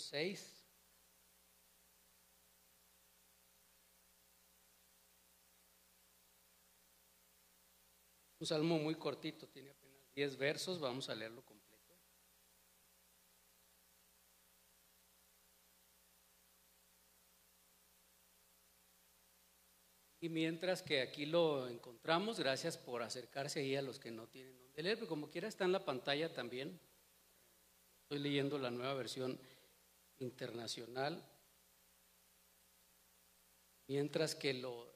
6. Un salmo muy cortito, tiene apenas 10 versos, vamos a leerlo completo. Y mientras que aquí lo encontramos, gracias por acercarse ahí a los que no tienen donde leer, pero como quiera está en la pantalla también. Estoy leyendo la nueva versión internacional. Mientras que lo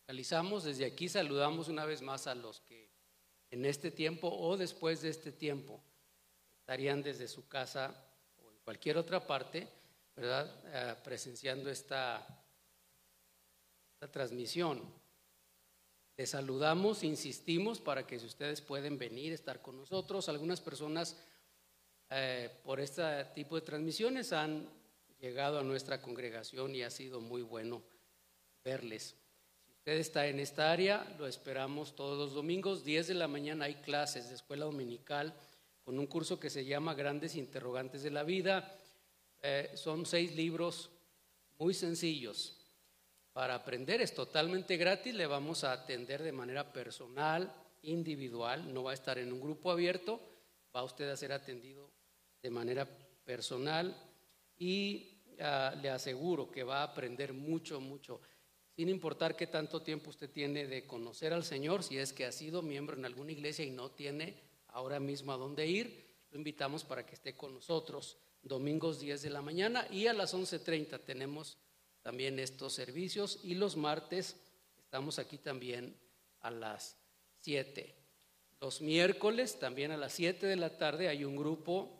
localizamos, desde aquí saludamos una vez más a los que en este tiempo o después de este tiempo estarían desde su casa o en cualquier otra parte, ¿verdad? Eh, presenciando esta la transmisión. Les saludamos, insistimos para que si ustedes pueden venir, estar con nosotros. Algunas personas eh, por este tipo de transmisiones han llegado a nuestra congregación y ha sido muy bueno verles. Si usted está en esta área, lo esperamos todos los domingos. 10 de la mañana hay clases de escuela dominical con un curso que se llama Grandes Interrogantes de la Vida. Eh, son seis libros muy sencillos para aprender. Es totalmente gratis, le vamos a atender de manera personal, individual, no va a estar en un grupo abierto, va usted a ser atendido de manera personal y ah, le aseguro que va a aprender mucho, mucho, sin importar qué tanto tiempo usted tiene de conocer al Señor, si es que ha sido miembro en alguna iglesia y no tiene ahora mismo a dónde ir, lo invitamos para que esté con nosotros domingos 10 de la mañana y a las 11.30 tenemos también estos servicios y los martes estamos aquí también a las 7. Los miércoles también a las 7 de la tarde hay un grupo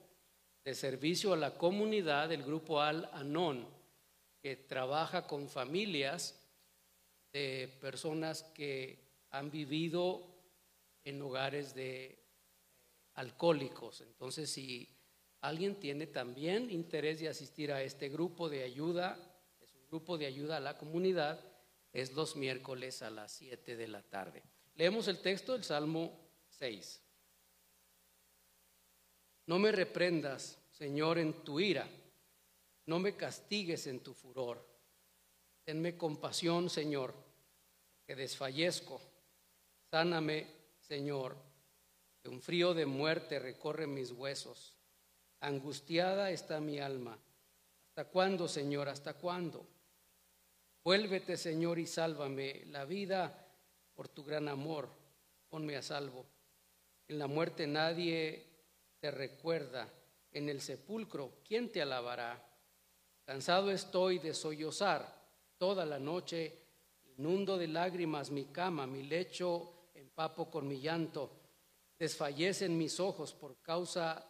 de servicio a la comunidad, el grupo Al Anon, que trabaja con familias de personas que han vivido en hogares de eh, alcohólicos. Entonces, si alguien tiene también interés de asistir a este grupo de ayuda grupo de ayuda a la comunidad es los miércoles a las 7 de la tarde. Leemos el texto del Salmo 6. No me reprendas, Señor, en tu ira, no me castigues en tu furor. Tenme compasión, Señor, que desfallezco. Sáname, Señor, que un frío de muerte recorre mis huesos. Angustiada está mi alma. ¿Hasta cuándo, Señor? ¿Hasta cuándo? Vuélvete, Señor, y sálvame la vida por tu gran amor. Ponme a salvo. En la muerte nadie te recuerda. En el sepulcro, ¿quién te alabará? Cansado estoy de sollozar toda la noche. Inundo de lágrimas mi cama, mi lecho empapo con mi llanto. Desfallecen mis ojos por causa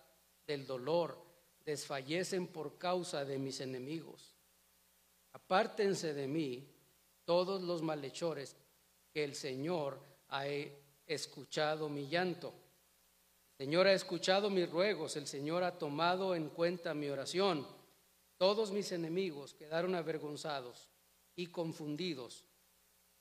del dolor, desfallecen por causa de mis enemigos. Apártense de mí todos los malhechores, que el Señor ha escuchado mi llanto. Señor ha escuchado mis ruegos, el Señor ha tomado en cuenta mi oración. Todos mis enemigos quedaron avergonzados y confundidos.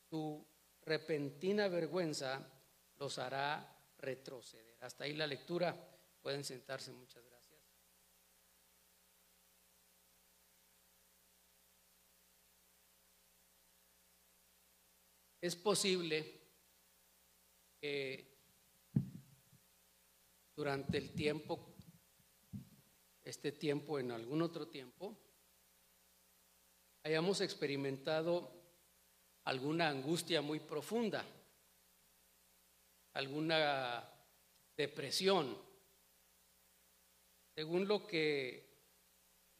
Su repentina vergüenza los hará retroceder. Hasta ahí la lectura. Pueden sentarse. Muchas gracias. Es posible que durante el tiempo, este tiempo en algún otro tiempo, hayamos experimentado alguna angustia muy profunda, alguna depresión. Según lo que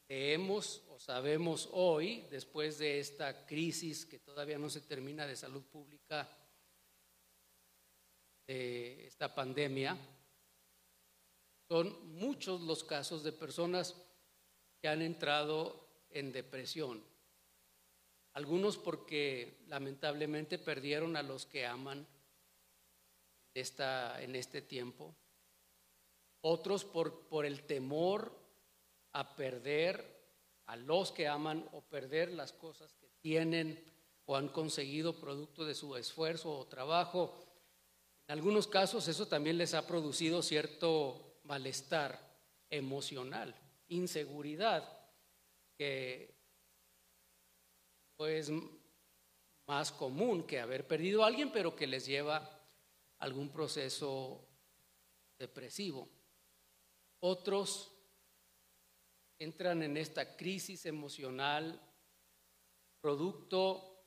leemos o sabemos hoy, después de esta crisis que todavía no se termina de salud pública, de esta pandemia, son muchos los casos de personas que han entrado en depresión. Algunos porque lamentablemente perdieron a los que aman en este tiempo. Otros por, por el temor a perder a los que aman o perder las cosas que tienen o han conseguido producto de su esfuerzo o trabajo. En algunos casos eso también les ha producido cierto malestar emocional, inseguridad. que es más común que haber perdido a alguien, pero que les lleva algún proceso depresivo. Otros entran en esta crisis emocional producto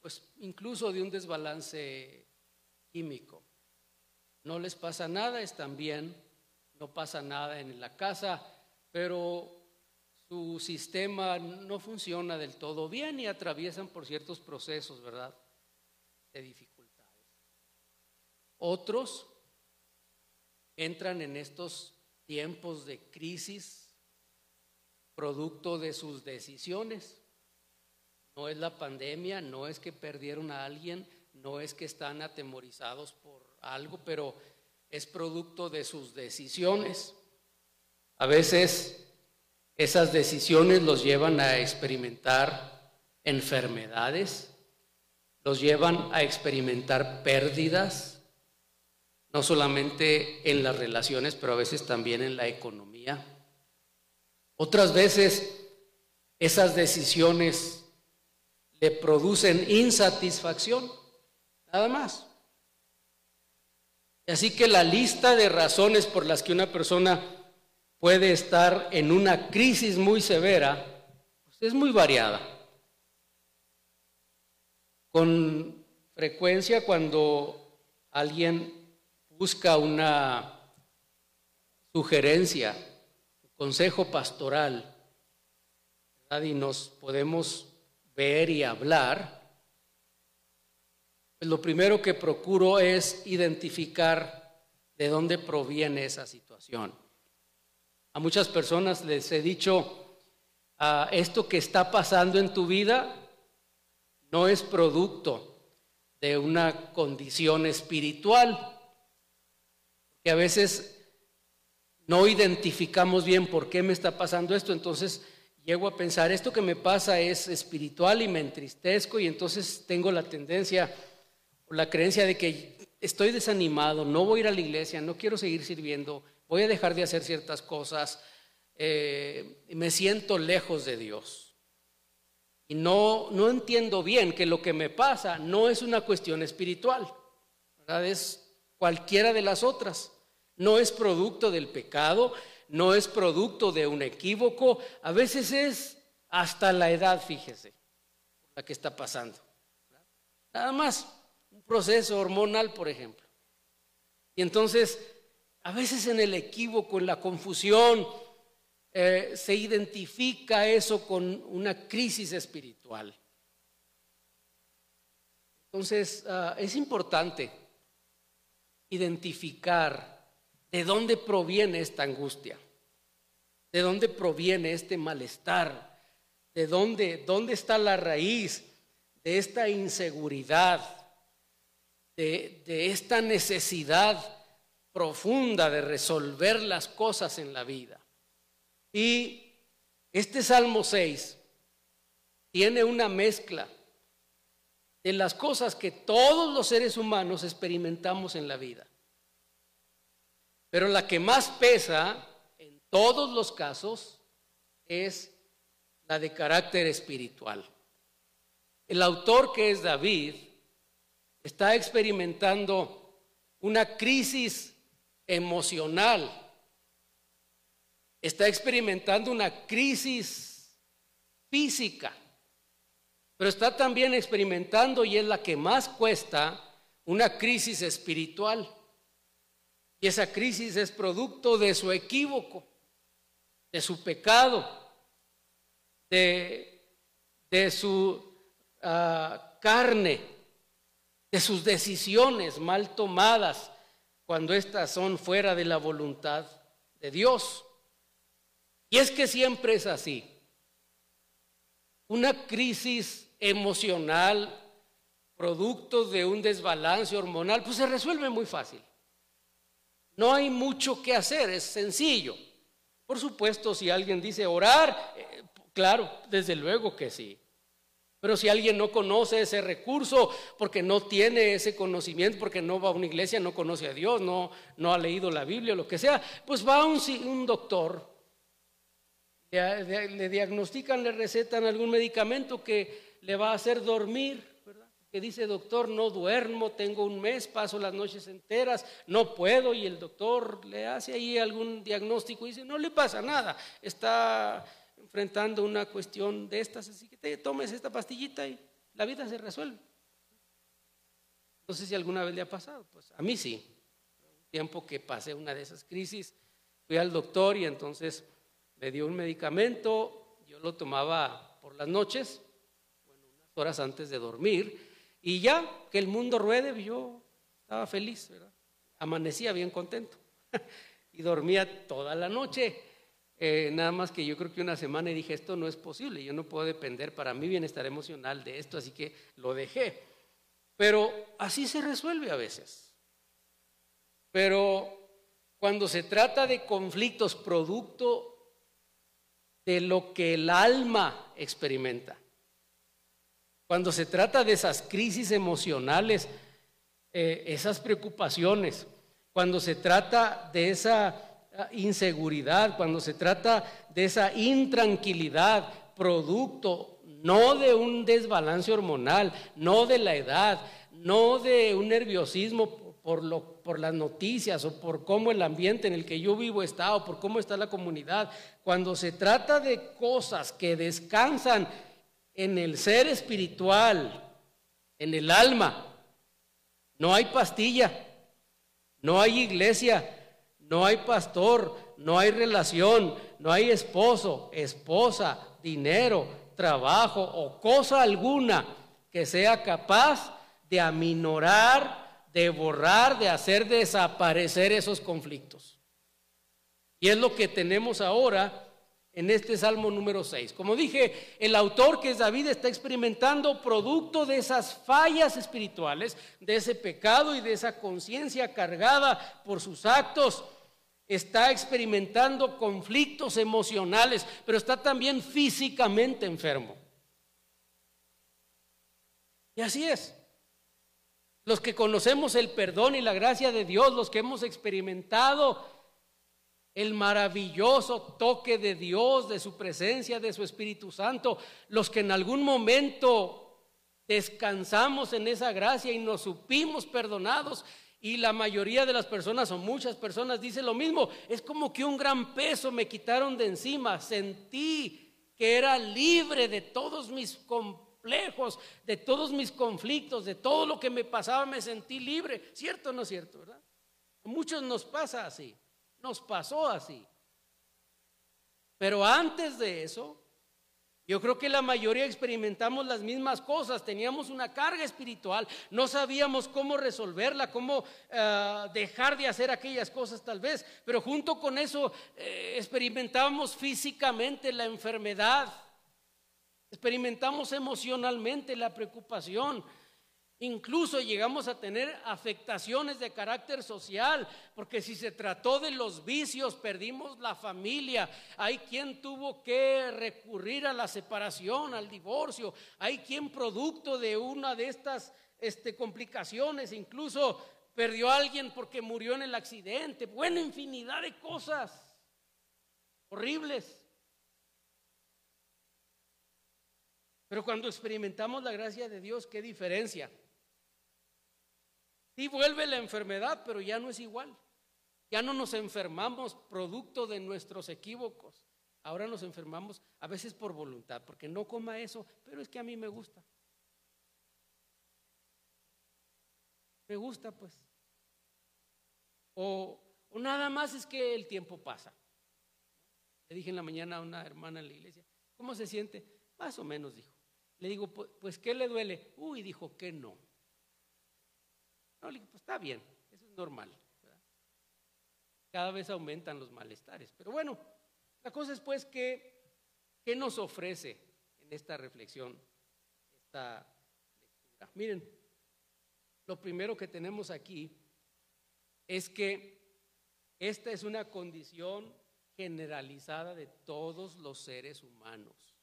pues incluso de un desbalance químico. No les pasa nada, están bien, no pasa nada en la casa, pero su sistema no funciona del todo bien y atraviesan por ciertos procesos, ¿verdad? De dificultades. Otros entran en estos tiempos de crisis producto de sus decisiones. No es la pandemia, no es que perdieron a alguien, no es que están atemorizados por algo, pero es producto de sus decisiones. A veces esas decisiones los llevan a experimentar enfermedades, los llevan a experimentar pérdidas, no solamente en las relaciones, pero a veces también en la economía. Otras veces esas decisiones le producen insatisfacción, nada más. Así que la lista de razones por las que una persona puede estar en una crisis muy severa pues, es muy variada. Con frecuencia cuando alguien busca una sugerencia, consejo pastoral, y nos podemos ver y hablar, pues lo primero que procuro es identificar de dónde proviene esa situación. A muchas personas les he dicho, ah, esto que está pasando en tu vida no es producto de una condición espiritual, que a veces no identificamos bien por qué me está pasando esto, entonces llego a pensar, esto que me pasa es espiritual y me entristezco y entonces tengo la tendencia la creencia de que estoy desanimado, no voy a ir a la iglesia, no quiero seguir sirviendo, voy a dejar de hacer ciertas cosas, eh, me siento lejos de Dios. Y no, no entiendo bien que lo que me pasa no es una cuestión espiritual, ¿verdad? es cualquiera de las otras. No es producto del pecado, no es producto de un equívoco, a veces es hasta la edad, fíjese, la que está pasando. Nada más, proceso hormonal, por ejemplo. Y entonces, a veces en el equívoco, en la confusión, eh, se identifica eso con una crisis espiritual. Entonces, ah, es importante identificar ¿De dónde proviene esta angustia? ¿De dónde proviene este malestar? ¿De dónde, dónde está la raíz de esta inseguridad? De, esta necesidad profunda de resolver las cosas en la vida. Y este Salmo 6 tiene una mezcla de las cosas que todos los seres humanos experimentamos en la vida. Pero la que más pesa en todos los casos es la de carácter espiritual. El autor que es David está experimentando una crisis emocional, está experimentando una crisis física, pero está también experimentando, y es la que más cuesta, una crisis espiritual. Y esa crisis es producto de su equívoco, de su pecado, de, de su ah, carne, de sus decisiones mal tomadas cuando éstas son fuera de la voluntad de Dios. Y es que siempre es así. Una crisis emocional, producto de un desbalance hormonal, pues se resuelve muy fácil. No hay mucho que hacer, es sencillo. Por supuesto, si alguien dice orar, eh, claro, desde luego que sí. Pero si alguien no conoce ese recurso, porque no tiene ese conocimiento, porque no va a una iglesia, no conoce a Dios, no, no ha leído la Biblia, lo que sea, pues va a un, un doctor. le, diagnostican, le recetan algún medicamento que le va a hacer dormir, ¿verdad? Que dice, doctor, no duermo, tengo un mes, paso las noches enteras, no puedo, y el doctor le hace ahí algún diagnóstico y dice, no le pasa nada, está enfrentando una cuestión de estas, así que te tomes esta pastillita y la vida se resuelve. No sé si alguna vez le ha pasado, pues a mí sí. Un tiempo que pasé una de esas crisis, fui al doctor y entonces me dio un medicamento, yo lo tomaba por las noches, bueno, unas horas antes de dormir, y ya que el mundo ruede, yo estaba feliz, ¿verdad? Amanecía bien contento y dormía toda la noche. Eh, nada más que yo creo que una semana y dije, esto no es posible, yo no puedo depender para mi bienestar emocional de esto, así que lo dejé. Pero así se resuelve a veces. Pero cuando se trata de conflictos producto de lo que el alma experimenta, cuando se trata de esas crisis emocionales, eh, esas preocupaciones, cuando se trata de esa inseguridad, cuando se trata de esa intranquilidad, producto no de un desbalance hormonal, no de la edad, no de un nerviosismo por, lo, por las noticias o por cómo el ambiente en el que yo vivo está o por cómo está la comunidad. Cuando se trata de cosas que descansan en el ser espiritual, en el alma, no hay pastilla, no hay iglesia, no hay pastor, no hay relación, no hay esposo, esposa, dinero, trabajo o cosa alguna que sea capaz de aminorar, de borrar, de hacer desaparecer esos conflictos. Y es lo que tenemos ahora en este Salmo número 6. Como dije, el autor que es David está experimentando producto de esas fallas espirituales, de ese pecado y de esa conciencia cargada por sus actos. Está experimentando conflictos emocionales, pero está también físicamente enfermo. Y así es. Los que conocemos el perdón y la gracia de Dios, los que hemos experimentado el maravilloso toque de Dios, de su presencia, de su Espíritu Santo, los que en algún momento descansamos en esa gracia y nos supimos perdonados. Y la mayoría de las personas o muchas personas dicen lo mismo, es como que un gran peso me quitaron de encima, sentí que era libre de todos mis complejos, de todos mis conflictos, de todo lo que me pasaba, me sentí libre. ¿Cierto o no es cierto, verdad? A muchos nos pasa así. Nos pasó así. Pero antes de eso, yo creo que la mayoría experimentamos las mismas cosas, teníamos una carga espiritual, no sabíamos cómo resolverla, cómo eh, dejar de hacer aquellas cosas tal vez, pero junto con eso eh, experimentamos físicamente la enfermedad, experimentamos emocionalmente la preocupación, Incluso llegamos a tener afectaciones de carácter social, porque si se trató de los vicios, perdimos la familia. Hay quien tuvo que recurrir a la separación, al divorcio. Hay quien producto de una de estas este, complicaciones, incluso perdió a alguien porque murió en el accidente. Bueno, infinidad de cosas horribles. Pero cuando experimentamos la gracia de Dios, ¿qué diferencia? Sí vuelve la enfermedad, pero ya no es igual. Ya no nos enfermamos producto de nuestros equívocos. Ahora nos enfermamos a veces por voluntad, porque no coma eso, pero es que a mí me gusta. Me gusta pues. O, o nada más es que el tiempo pasa. Le dije en la mañana a una hermana en la iglesia, ¿cómo se siente? Más o menos, dijo. Le digo, pues, ¿qué le duele? Uy, dijo que no. No, pues está bien, eso es normal. Cada vez aumentan los malestares. Pero bueno, la cosa es pues que, ¿qué nos ofrece en esta reflexión, esta lectura? Miren, lo primero que tenemos aquí es que esta es una condición generalizada de todos los seres humanos,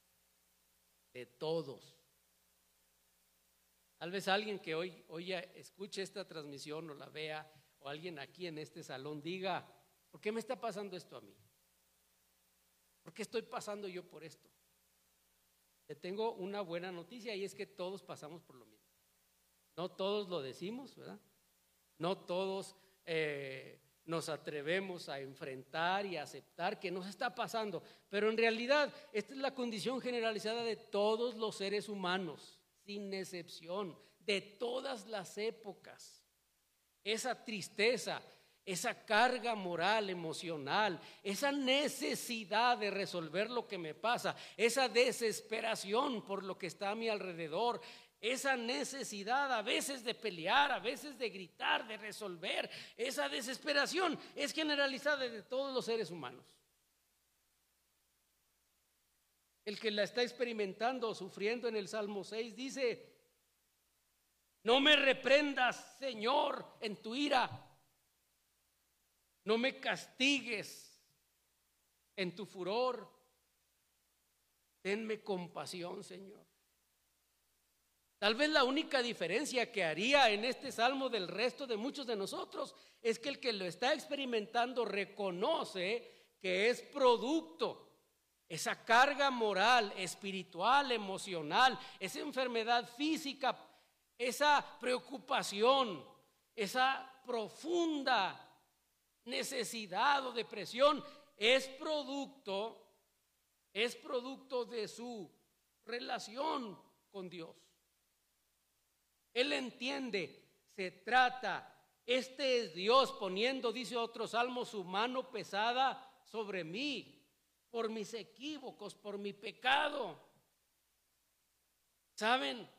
de todos. Tal vez alguien que hoy, hoy escuche esta transmisión o la vea, o alguien aquí en este salón diga, ¿por qué me está pasando esto a mí? ¿Por qué estoy pasando yo por esto? Te tengo una buena noticia y es que todos pasamos por lo mismo. No todos lo decimos, ¿verdad? No todos eh, nos atrevemos a enfrentar y a aceptar que nos está pasando, pero en realidad esta es la condición generalizada de todos los seres humanos, sin excepción, de todas las épocas. Esa tristeza, esa carga moral, emocional, esa necesidad de resolver lo que me pasa, esa desesperación por lo que está a mi alrededor, esa necesidad a veces de pelear, a veces de gritar, de resolver, esa desesperación es generalizada de todos los seres humanos. El que la está experimentando o sufriendo en el Salmo 6 dice, no me reprendas, Señor, en tu ira. No me castigues en tu furor. Tenme compasión, Señor. Tal vez la única diferencia que haría en este salmo del resto de muchos de nosotros es que el que lo está experimentando reconoce que es producto, esa carga moral, espiritual, emocional, esa enfermedad física, esa preocupación, esa profunda necesidad o depresión es producto, es producto de su relación con Dios. Él entiende, se trata, este es Dios poniendo, dice otro salmo, su mano pesada sobre mí por mis equívocos, por mi pecado. ¿Saben?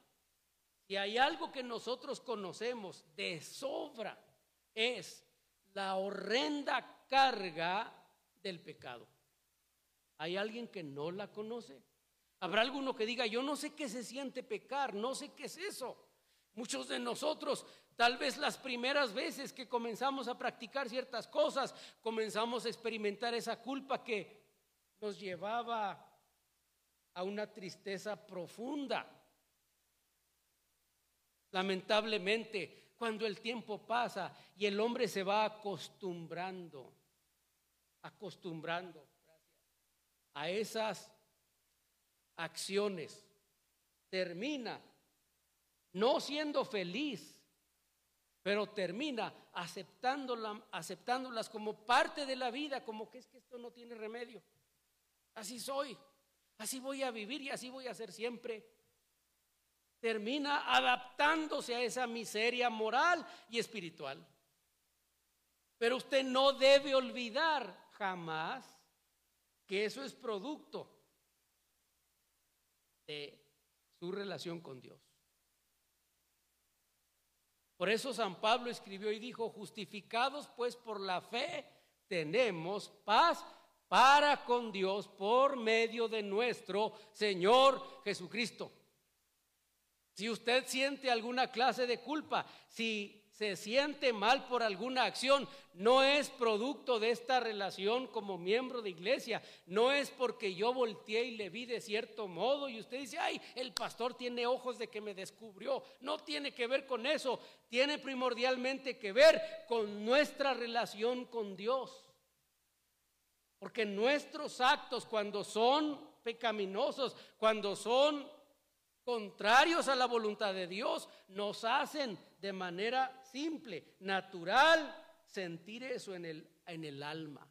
Si hay algo que nosotros conocemos de sobra, es la horrenda carga del pecado. ¿Hay alguien que no la conoce? ¿Habrá alguno que diga, yo no sé qué se siente pecar, no sé qué es eso? Muchos de nosotros, tal vez las primeras veces que comenzamos a practicar ciertas cosas, comenzamos a experimentar esa culpa que nos llevaba a una tristeza profunda. Lamentablemente, cuando el tiempo pasa y el hombre se va acostumbrando, acostumbrando a esas acciones, termina no siendo feliz, pero termina aceptándolas como parte de la vida, como que es que esto no tiene remedio. Así soy, así voy a vivir y así voy a ser siempre. Termina adaptándose a esa miseria moral y espiritual. Pero usted no debe olvidar jamás que eso es producto de su relación con Dios. Por eso San Pablo escribió y dijo, justificados pues por la fe, tenemos paz para con Dios por medio de nuestro Señor Jesucristo. Si usted siente alguna clase de culpa, si se siente mal por alguna acción, no es producto de esta relación como miembro de iglesia, no es porque yo volteé y le vi de cierto modo y usted dice, ay, el pastor tiene ojos de que me descubrió, no tiene que ver con eso, tiene primordialmente que ver con nuestra relación con Dios. Porque nuestros actos cuando son pecaminosos, cuando son contrarios a la voluntad de Dios, nos hacen de manera simple, natural, sentir eso en el, en el alma.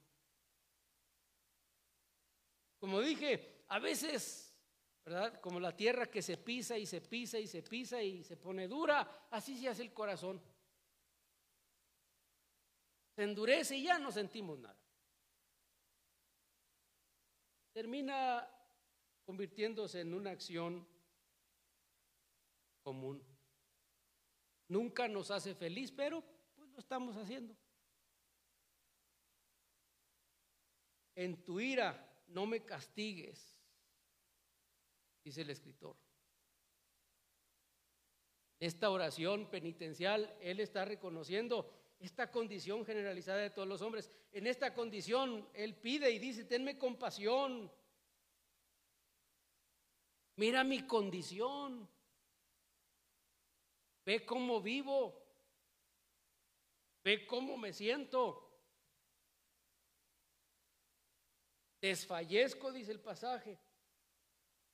Como dije, a veces, ¿verdad? Como la tierra que se pisa y se pisa y se pisa y se pone dura, así se hace el corazón. Se endurece y ya no sentimos nada. Termina convirtiéndose en una acción común. Nunca nos hace feliz, pero pues lo estamos haciendo. En tu ira no me castigues, dice el escritor. Esta oración penitencial, él está reconociendo esta condición generalizada de todos los hombres. En esta condición, él pide y dice, tenme compasión. Mira mi condición. Ve cómo vivo. Ve cómo me siento. Desfallezco, dice el pasaje.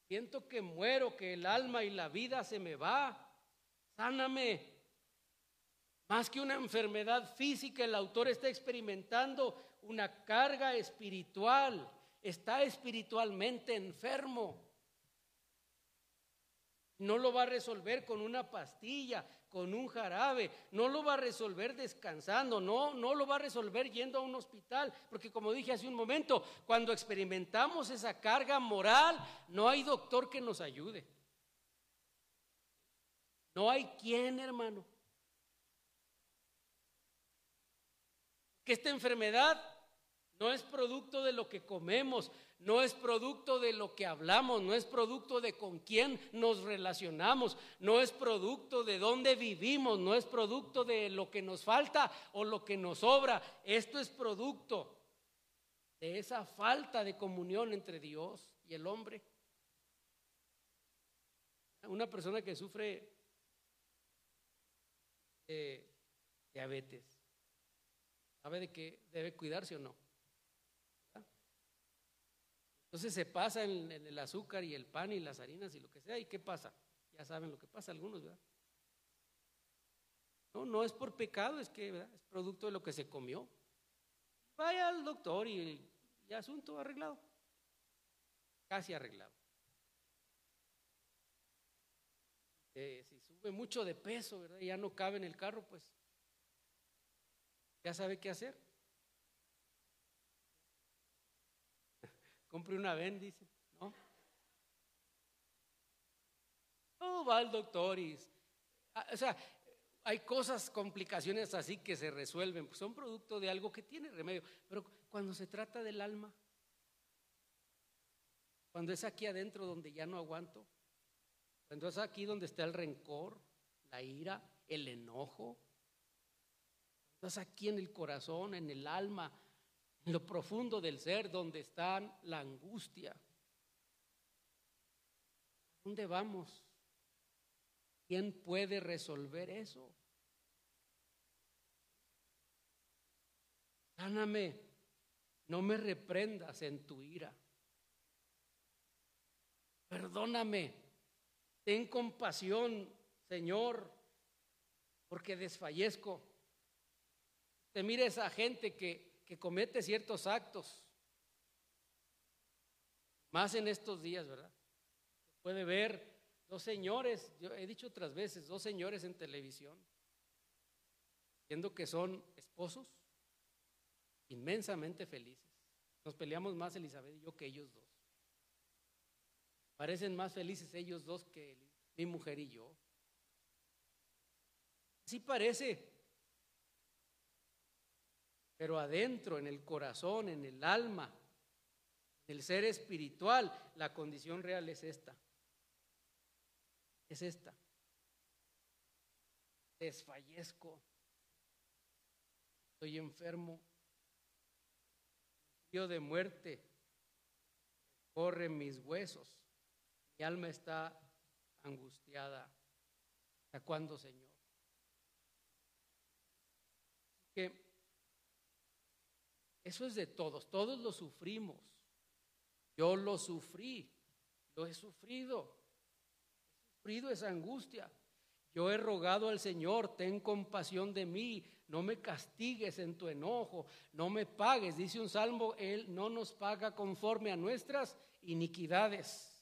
Siento que muero, que el alma y la vida se me va. Sáname. Más que una enfermedad física, el autor está experimentando una carga espiritual. Está espiritualmente enfermo. No lo va a resolver con una pastilla, con un jarabe, no lo va a resolver descansando, no, no lo va a resolver yendo a un hospital, porque como dije hace un momento, cuando experimentamos esa carga moral, no hay doctor que nos ayude. No hay quien, hermano. Que esta enfermedad no es producto de lo que comemos, no es producto de lo que hablamos, no es producto de con quién nos relacionamos, no es producto de dónde vivimos, no es producto de lo que nos falta o lo que nos sobra. Esto es producto de esa falta de comunión entre Dios y el hombre. Una persona que sufre de diabetes, ¿sabe de que debe cuidarse o no? Entonces se pasa en, el azúcar y el pan y las harinas y lo que sea. ¿Y qué pasa? Ya saben lo que pasa algunos, ¿verdad? No, no es por pecado, es que es producto de lo que se comió. Vaya al doctor y, el asunto arreglado. Casi arreglado. Eh, si sube mucho de peso, ¿verdad? Y ya no cabe en el carro, pues ya sabe qué hacer. compre una ven, dice, ¿no? No, va al doctor. Ah, o sea, hay cosas, complicaciones así que se resuelven, pues son producto de algo que tiene remedio. Pero cuando se trata del alma, cuando es aquí adentro donde ya no aguanto, cuando es aquí donde está el rencor, la ira, el enojo, cuando es aquí en el corazón, en el alma, en lo profundo del ser, donde está la angustia. ¿Dónde vamos? ¿Quién puede resolver eso? Sáname, no me reprendas en tu ira. Perdóname, ten compasión, Señor, porque desfallezco. Te mire esa gente que que comete ciertos actos, más en estos días, ¿verdad? puede ver dos señores, yo he dicho otras veces, dos señores en televisión, siendo que son esposos, inmensamente felices. Nos peleamos más Elizabeth y yo que ellos dos. Parecen más felices ellos dos que mi mujer y yo. Así parece. Pero adentro, en el corazón, en el alma, en el ser espiritual, la condición real es esta. Es esta. Desfallezco. Estoy enfermo. Frío de muerte. Corre mis huesos. Mi alma está angustiada. ¿Hasta cuándo, Señor? que eso es de todos, todos lo sufrimos. Yo lo sufrí, lo he sufrido. He sufrido esa angustia. Yo he rogado al Señor, ten compasión de mí, no me castigues en tu enojo, no me pagues. Dice un salmo, Él no nos paga conforme a nuestras iniquidades,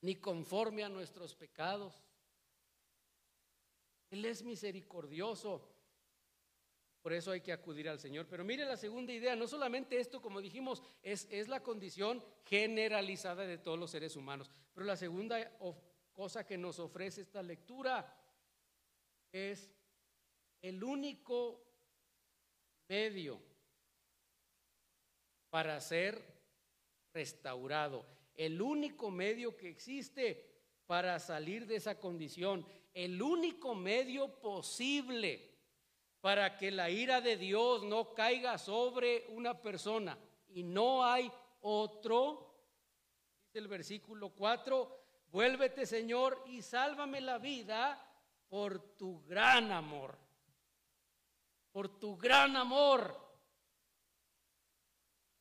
ni conforme a nuestros pecados. Él es misericordioso. Por eso hay que acudir al Señor. Pero mire la segunda idea, no solamente esto, como dijimos, es, es la condición generalizada de todos los seres humanos, pero la segunda cosa que nos ofrece esta lectura es el único medio para ser restaurado, el único medio que existe para salir de esa condición, el único medio posible para que la ira de Dios no caiga sobre una persona. Y no hay otro, dice el versículo 4, vuélvete Señor y sálvame la vida por tu gran amor, por tu gran amor.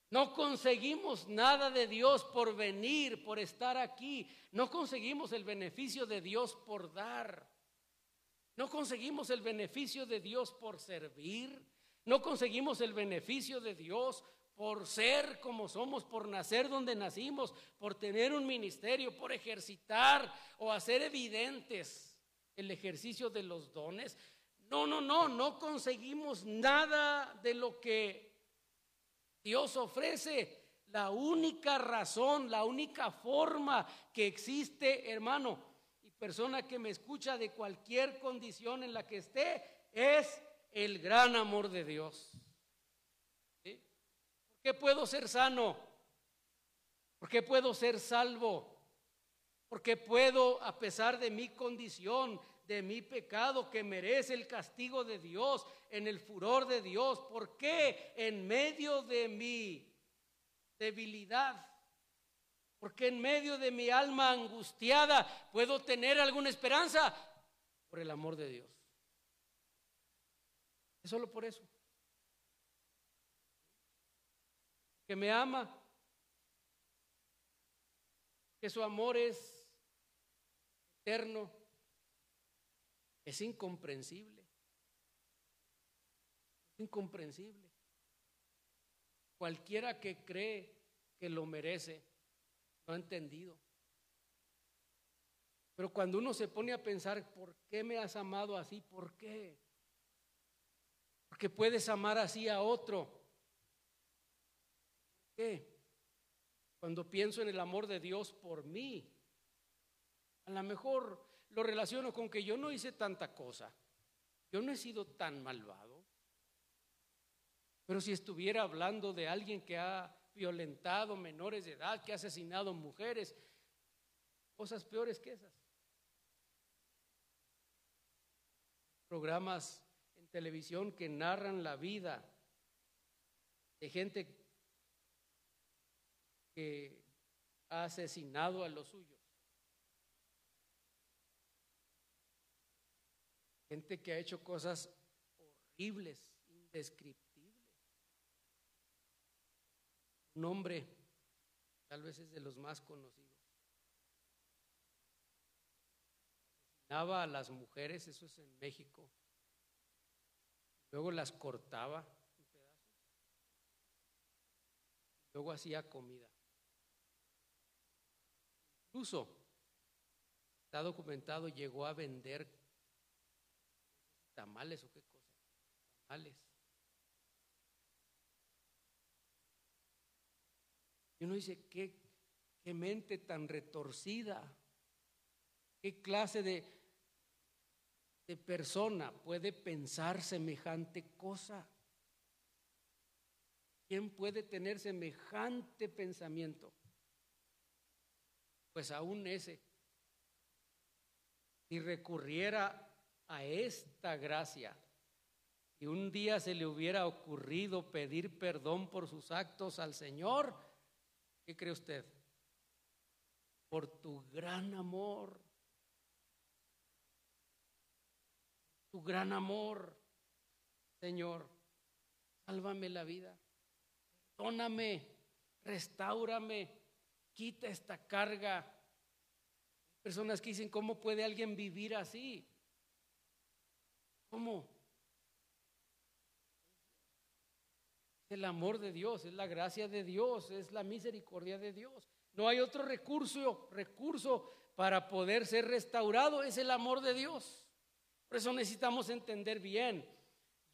No conseguimos nada de Dios por venir, por estar aquí. No conseguimos el beneficio de Dios por dar. No conseguimos el beneficio de Dios por servir. No conseguimos el beneficio de Dios por ser como somos, por nacer donde nacimos, por tener un ministerio, por ejercitar o hacer evidentes el ejercicio de los dones. No, no, no, no conseguimos nada de lo que Dios ofrece. La única razón, la única forma que existe, hermano, persona que me escucha de cualquier condición en la que esté, es el gran amor de Dios. ¿Por qué puedo ser sano? ¿Por qué puedo ser salvo? Porque puedo, a pesar de mi condición, de mi pecado que merece el castigo de Dios, en el furor de Dios, ¿por qué en medio de mi debilidad? Porque en medio de mi alma angustiada puedo tener alguna esperanza por el amor de Dios. Es solo por eso. Que me ama. Que su amor es eterno. Es incomprensible. Es incomprensible. Cualquiera que cree que lo merece, no ha entendido. Pero cuando uno se pone a pensar, ¿por qué me has amado así? ¿Por qué? Porque puedes amar así a otro. ¿Qué? Cuando pienso en el amor de Dios por mí, a lo mejor lo relaciono con que yo no hice tanta cosa. Yo no he sido tan malvado. Pero si estuviera hablando de alguien que ha violentado menores de edad, que ha asesinado mujeres, cosas peores que esas. Programas en televisión que narran la vida de gente que ha asesinado a los suyos. Gente que ha hecho cosas horribles, indescriptibles. Un hombre, tal vez es de los más conocidos. Asesinaba a las mujeres, eso es en México Luego las cortaba en pedazos. Luego hacía comida. Incluso, está documentado, llegó a vender tamales o qué cosa. Tamales. Y uno dice, ¿qué, qué mente tan retorcida, qué clase de, persona puede pensar semejante cosa? ¿Quién puede tener semejante pensamiento? Pues aún ese, si recurriera a esta gracia y un día se le hubiera ocurrido pedir perdón por sus actos al Señor, ¿qué cree usted? Por tu gran amor tu gran amor, Señor. Sálvame la vida. Perdóname, restaurame, quita esta carga. Personas que dicen, ¿cómo puede alguien vivir así? ¿Cómo? El amor de Dios, es la gracia de Dios, es la misericordia de Dios. No hay otro recurso, recurso para poder ser restaurado, es el amor de Dios. Por eso necesitamos entender bien.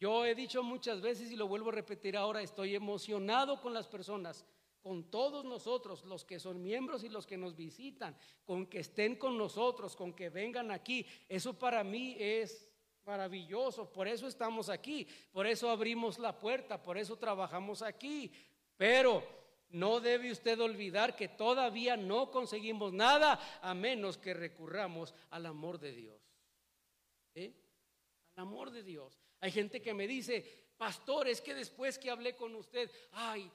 Yo he dicho muchas veces y lo vuelvo a repetir ahora, estoy emocionado con las personas, con todos nosotros, los que son miembros y los que nos visitan, con que estén con nosotros, con que vengan aquí. Eso para mí es maravilloso, por eso estamos aquí, por eso abrimos la puerta, por eso trabajamos aquí. Pero no debe usted olvidar que todavía no conseguimos nada a menos que recurramos al amor de Dios. Al amor de Dios. Hay gente que me dice, pastor, es que después que hablé con usted, ay,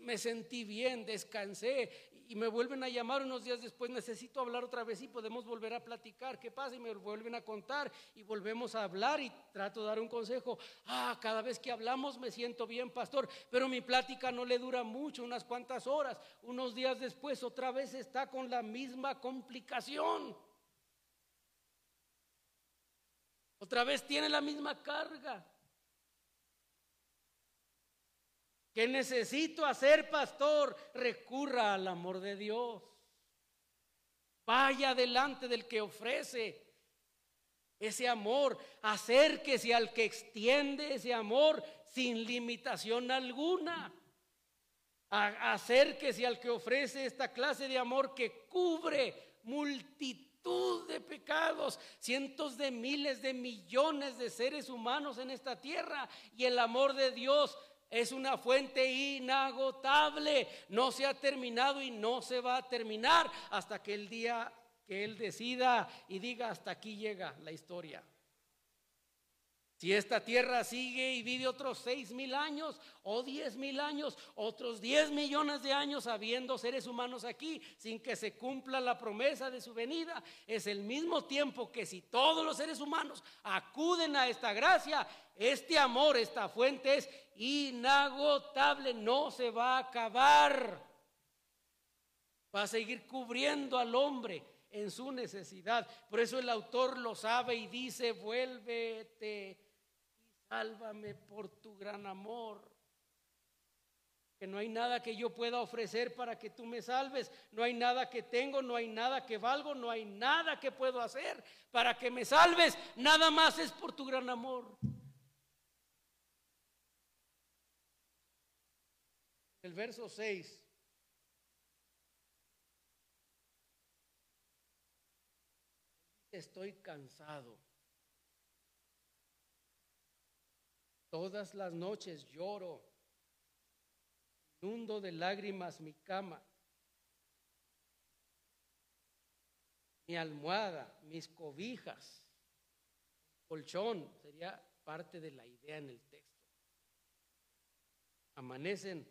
me sentí bien, descansé y me vuelven a llamar unos días después, necesito hablar otra vez y podemos volver a platicar, ¿qué pasa? Y me vuelven a contar y volvemos a hablar y trato de dar un consejo. Ah, cada vez que hablamos me siento bien, pastor, pero mi plática no le dura mucho, unas cuantas horas. Unos días después otra vez está con la misma complicación. Otra vez tiene la misma carga. Que necesito hacer, pastor, recurra al amor de Dios. Vaya delante del que ofrece ese amor, acérquese al que extiende ese amor sin limitación alguna. Acérquese al que ofrece esta clase de amor que cubre multitud de pecados, cientos de miles de millones de seres humanos en esta tierra y el amor de Dios es una fuente inagotable. No se ha terminado y no se va a terminar hasta que el día que Él decida y diga hasta aquí llega la historia. Si esta tierra sigue y vive otros seis mil años o diez mil años, otros diez millones de años habiendo seres humanos aquí sin que se cumpla la promesa de su venida, es el mismo tiempo que si todos los seres humanos acuden a esta gracia, este amor, esta fuente es inagotable, no se va a acabar. Va a seguir cubriendo al hombre en su necesidad. Por eso el autor lo sabe y dice, vuélvete Sálvame por tu gran amor. Que no hay nada que yo pueda ofrecer para que tú me salves. No hay nada que tengo, no hay nada que valgo, no hay nada que puedo hacer para que me salves. Nada más es por tu gran amor. El verso 6. Estoy cansado Todas las noches lloro, inundo de lágrimas mi cama, mi almohada, mis cobijas, colchón, sería parte de la idea en el texto. Amanecen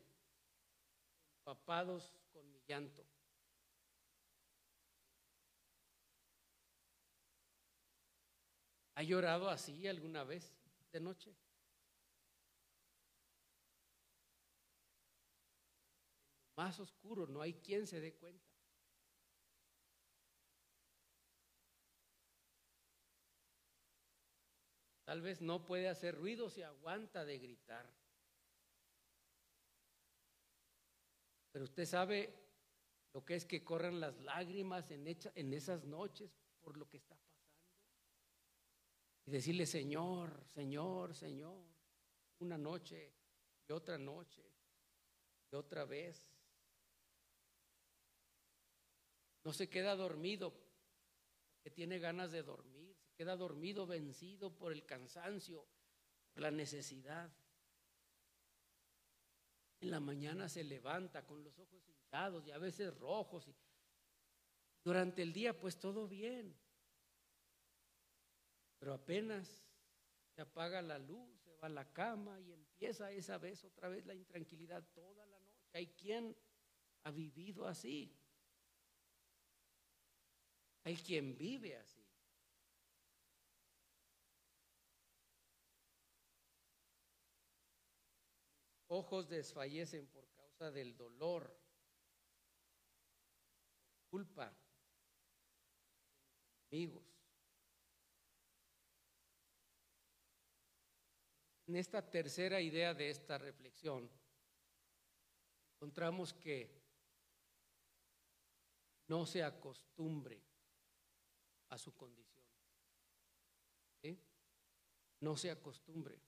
empapados con mi llanto. ¿Ha llorado así alguna vez de noche? Más oscuro, no hay quien se dé cuenta. Tal vez no puede hacer ruido, se aguanta de gritar. Pero usted sabe lo que es que corran las lágrimas en, en esas noches por lo que está pasando. Y decirle, Señor, Señor, Señor, una noche y otra noche y otra vez. No se queda dormido porque tiene ganas de dormir, se queda dormido vencido por el cansancio, por la necesidad. En la mañana se levanta con los ojos hinchados y a veces rojos. Y durante el día pues todo bien. Pero apenas se apaga la luz, se va a la cama y empieza esa vez otra vez la intranquilidad toda la noche. Hay quien ha vivido así. Hay quien vive así. Ojos desfallecen por causa del dolor, culpa amigos. En esta tercera idea de esta reflexión, encontramos que no se acostumbre a su condición. No se acostumbre.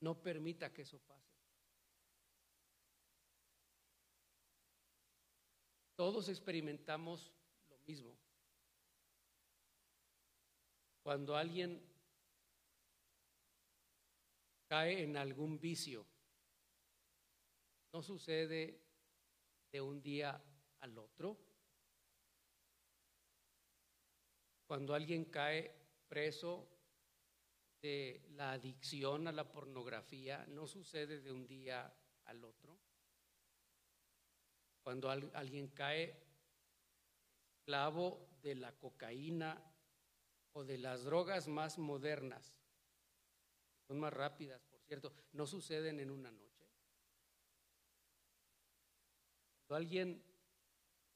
No permita que eso pase. Todos experimentamos lo mismo. Cuando alguien cae en algún vicio, no sucede de un día al otro Cuando alguien cae preso de la adicción a la pornografía, no sucede de un día al otro. Cuando alguien cae esclavo de la cocaína o de las drogas más modernas, son más rápidas, por cierto, no suceden en una noche. Cuando alguien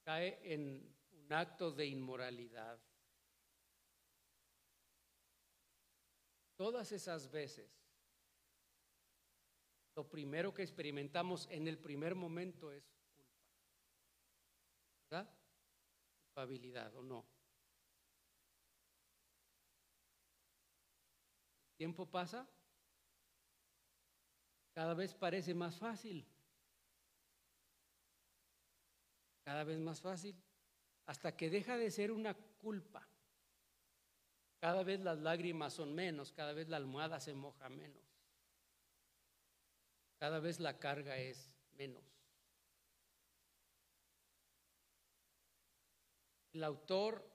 cae en un acto de inmoralidad, todas esas veces, lo primero que experimentamos en el primer momento es culpa. ¿Verdad? Culpabilidad o no. Tiempo pasa, cada vez parece más fácil. Cada vez más fácil. Hasta que deja de ser una culpa. Cada vez las lágrimas son menos, cada vez la almohada se moja menos. Cada vez la carga es menos. El autor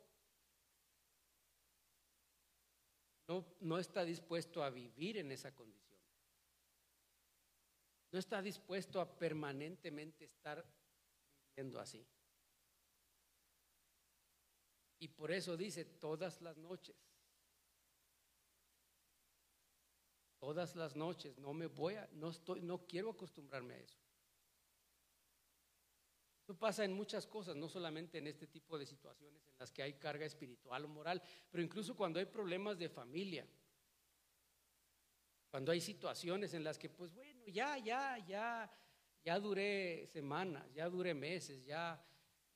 no, no, está dispuesto a vivir en esa condición. No está dispuesto a permanentemente estar viviendo así. Y por eso dice todas las noches. Todas las noches, no me voy a, no estoy, no quiero acostumbrarme a eso. Eso pasa en muchas cosas, no solamente en este tipo de situaciones en las que hay carga espiritual o moral, pero incluso cuando hay problemas de familia. Cuando hay situaciones en las que, pues bueno, ya, ya, ya, ya duré semanas, ya duré meses, ya,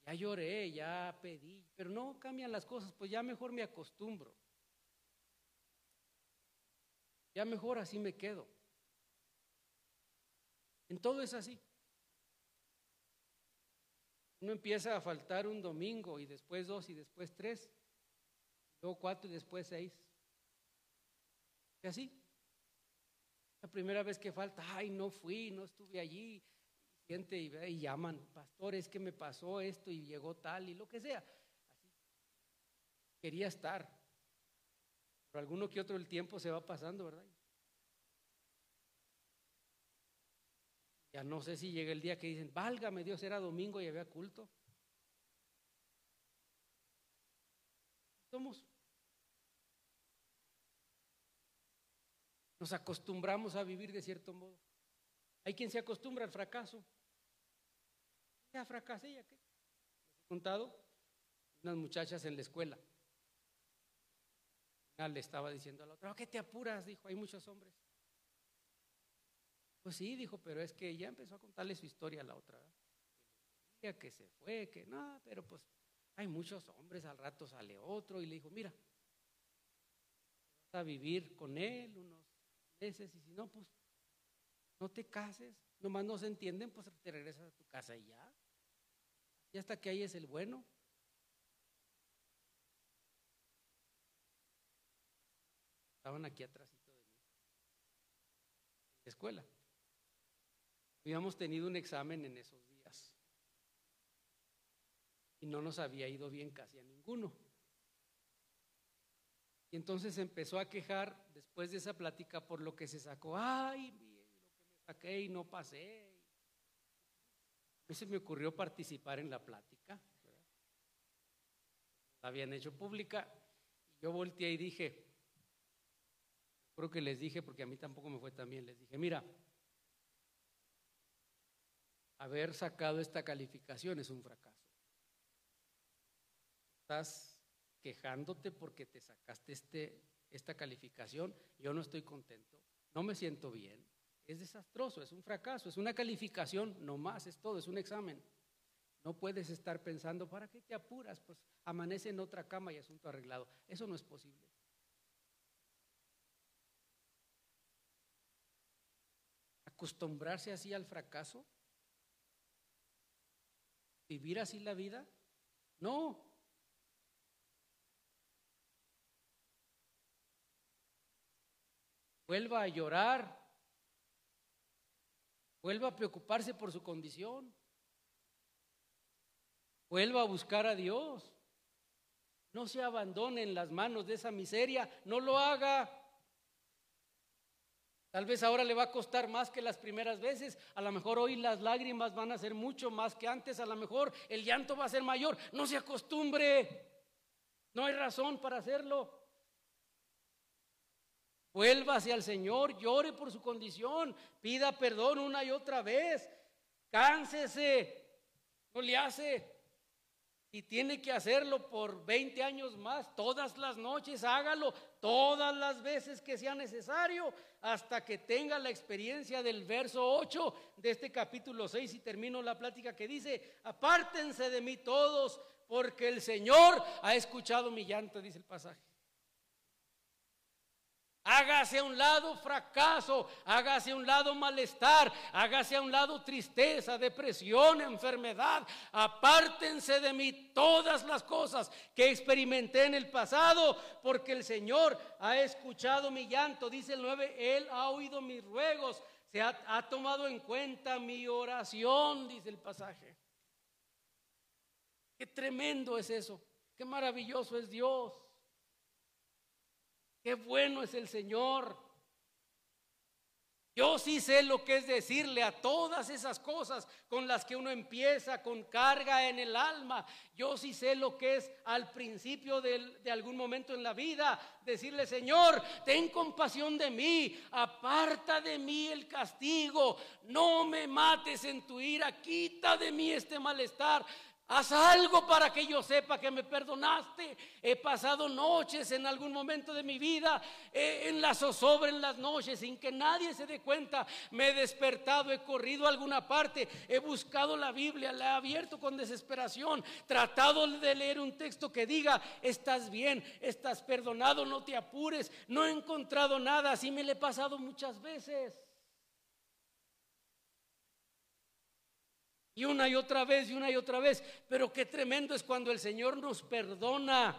ya lloré, ya pedí, pero no cambian las cosas, pues ya mejor me acostumbro. Ya mejor así me quedo. En todo es así. Uno empieza a faltar un domingo y después dos y después tres, luego cuatro y después seis. Y así. La primera vez que falta, ay, no fui, no estuve allí. Siente y, y llaman, pastor, es que me pasó esto y llegó tal y lo que sea. Así. Quería estar. Pero alguno que otro el tiempo se va pasando, ¿verdad? Ya no sé si llega el día que dicen, válgame Dios, era domingo y había culto. Somos Nos acostumbramos a vivir de cierto modo. Hay quien se acostumbra al fracaso. Ya fracasé, ¿ya qué? Les he contado unas muchachas en la escuela. Le estaba diciendo a la otra, ¿qué te apuras? Dijo, hay muchos hombres. Pues sí, dijo, pero es que ya empezó a contarle su historia a la otra. Que, que se fue, que no, pero pues hay muchos hombres, al rato sale otro y le dijo, mira, vas a vivir con él unos y si no, pues no te cases, nomás no se entienden, pues te regresas a tu casa y ya. Y hasta que ahí es el bueno. Estaban aquí atrásito de mí, escuela. Habíamos tenido un examen en esos días y no nos había ido bien casi a ninguno. Y entonces empezó a quejar después de esa plática por lo que se sacó. Ay, lo que me saqué y no pasé. A mí se me ocurrió participar en la plática. La habían hecho pública. Y yo volteé y dije, creo que les dije, porque a mí tampoco me fue tan bien, les dije, mira, haber sacado esta calificación es un fracaso. Estás quejándote porque te sacaste este, esta calificación, yo no estoy contento, no me siento bien. Es desastroso, es un fracaso, es una calificación, no más, es todo, es un examen. No puedes estar pensando, ¿para qué te apuras? Pues amanece en otra cama y asunto arreglado. Eso no es posible. ¿Acostumbrarse así al fracaso? ¿Vivir así la vida? No, vuelva a llorar, vuelva a preocuparse por su condición, vuelva a buscar a Dios. No se abandone en las manos de esa miseria, no lo haga. Tal vez ahora le va a costar más que las primeras veces. A lo mejor hoy las lágrimas van a ser mucho más que antes. A lo mejor el llanto va a ser mayor. No se acostumbre. No hay razón para hacerlo. Vuelva hacia el Señor, llore por su condición, pida perdón una y otra vez. Cánsese. No le hace. Y tiene que hacerlo por 20 años más, todas las noches, hágalo todas las veces que sea necesario, hasta que tenga la experiencia del verso 8 de este capítulo 6 y termino la plática que dice, apártense de mí todos, porque el Señor ha escuchado mi llanto, dice el pasaje. Hágase a un lado fracaso, hágase a un lado malestar, hágase a un lado tristeza, depresión, enfermedad. Apártense de mí todas las cosas que experimenté en el pasado, porque el Señor ha escuchado mi llanto, dice el 9, Él ha oído mis ruegos, se ha, ha tomado en cuenta mi oración, dice el pasaje. Qué tremendo es eso, qué maravilloso es Dios. Qué bueno es el Señor. Yo sí sé lo que es decirle a todas esas cosas con las que uno empieza con carga en el alma. Yo sí sé lo que es al principio de, de, algún momento en la vida decirle, Señor, ten compasión de mí, aparta de mí el castigo, no me mates en tu ira, quita de mí este malestar. Haz algo para que yo sepa que me perdonaste. He pasado noches en algún momento de mi vida eh, en la zozobra en las noches sin que nadie se dé cuenta. Me he despertado, he corrido a alguna parte, he buscado la Biblia, la he abierto con desesperación, tratado de leer un texto que diga, estás bien, estás perdonado, no te apures. No he encontrado nada, así me le he pasado muchas veces. Y una y otra vez, y una y otra vez. Pero qué tremendo es cuando el Señor nos perdona,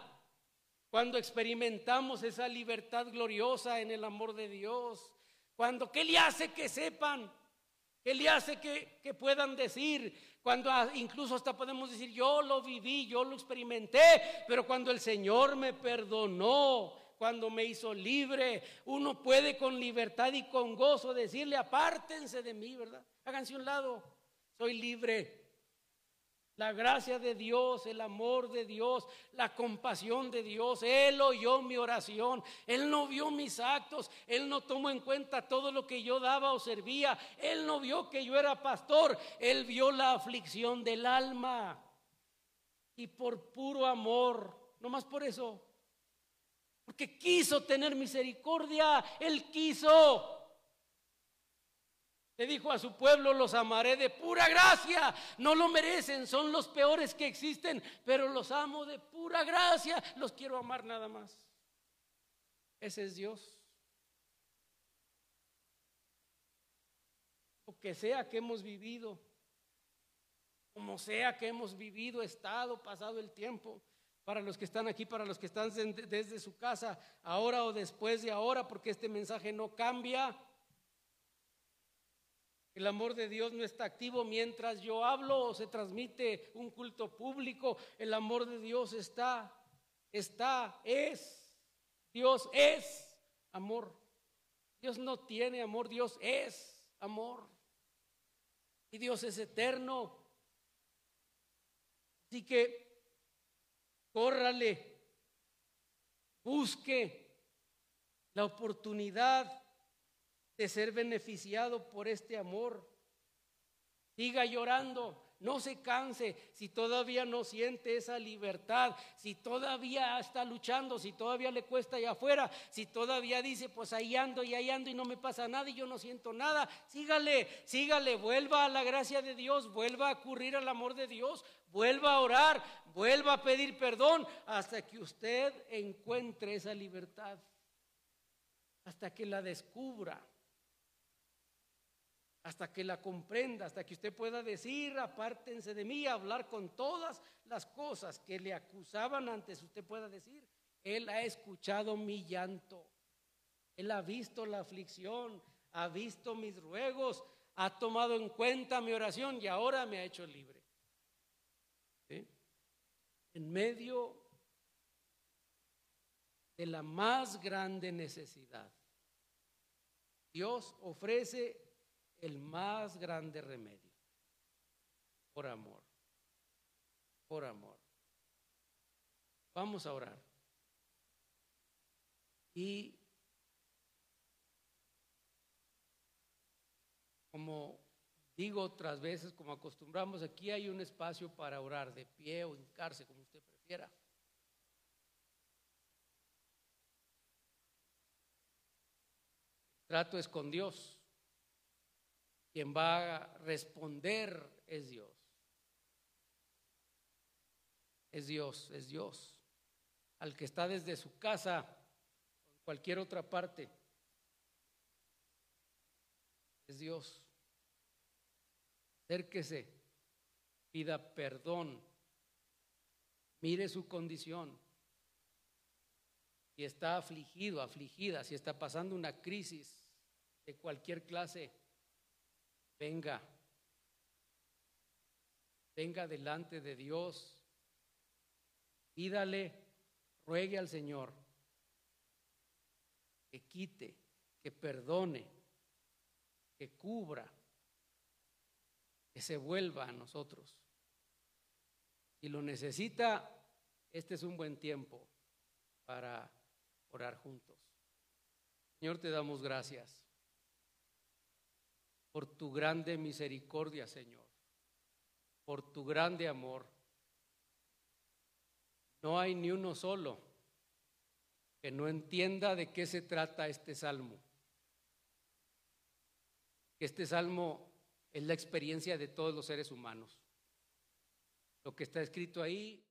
cuando experimentamos esa libertad gloriosa en el amor de Dios. Cuando, ¿qué le hace que sepan? ¿Qué le hace que, que puedan decir? Cuando incluso hasta podemos decir, yo lo viví, yo lo experimenté, pero cuando el Señor me perdonó, cuando me hizo libre, uno puede con libertad y con gozo decirle, apártense de mí, ¿verdad? Háganse un lado soy libre. La gracia de Dios, el amor de Dios, la compasión de Dios. Él oyó mi oración. Él no vio mis actos. Él no tomó en cuenta todo lo que yo daba o servía. Él no vio que yo era pastor. Él vio la aflicción del alma. Y por puro amor, no más por eso. Porque quiso tener misericordia. Él quiso. Le dijo a su pueblo, los amaré de pura gracia. No lo merecen, son los peores que existen, pero los amo de pura gracia. Los quiero amar nada más. Ese es Dios. Lo que sea que hemos vivido, como sea que hemos vivido, estado, pasado el tiempo, para los que están aquí, para los que están desde su casa, ahora o después de ahora, porque este mensaje no cambia. El amor de Dios no está activo mientras yo hablo o se transmite un culto público. El amor de Dios está, está, es. Dios es amor. Dios no tiene amor, Dios es amor. Y Dios es eterno. Así que córrale, busque la oportunidad de ser beneficiado por este amor. Siga llorando, no se canse si todavía no siente esa libertad, si todavía está luchando, si todavía le cuesta allá afuera, si todavía dice, pues ahí ando y ahí ando y no me pasa nada y yo no siento nada. Sígale, sígale, vuelva a la gracia de Dios, vuelva a ocurrir al amor de Dios, vuelva a orar, vuelva a pedir perdón hasta que usted encuentre esa libertad, hasta que la descubra hasta que la comprenda, hasta que usted pueda decir, apártense de mí, hablar con todas las cosas que le acusaban antes, usted pueda decir, Él ha escuchado mi llanto, Él ha visto la aflicción, ha visto mis ruegos, ha tomado en cuenta mi oración y ahora me ha hecho libre. En medio de la más grande necesidad Dios ofrece el más grande remedio, por amor, por amor. Vamos a orar. Y como digo otras veces, como acostumbramos, aquí hay un espacio para orar de pie o hincarse, como usted prefiera. trato es con Dios. Quien va a responder es Dios. Es Dios, es Dios. Al que está desde su casa o en cualquier otra parte, es Dios. Acérquese, pida perdón, mire su condición. Si está afligido, afligida, si está pasando una crisis de cualquier clase, venga, venga delante de Dios, pídale, ruegue al Señor que quite, que perdone, que cubra, que se vuelva a nosotros. Si lo necesita, este es un buen tiempo para orar juntos. Señor, te damos gracias por tu grande misericordia, Señor, por tu grande amor. No hay ni uno solo que no entienda de qué se trata este salmo. Este salmo es la experiencia de todos los seres humanos. Lo que está escrito ahí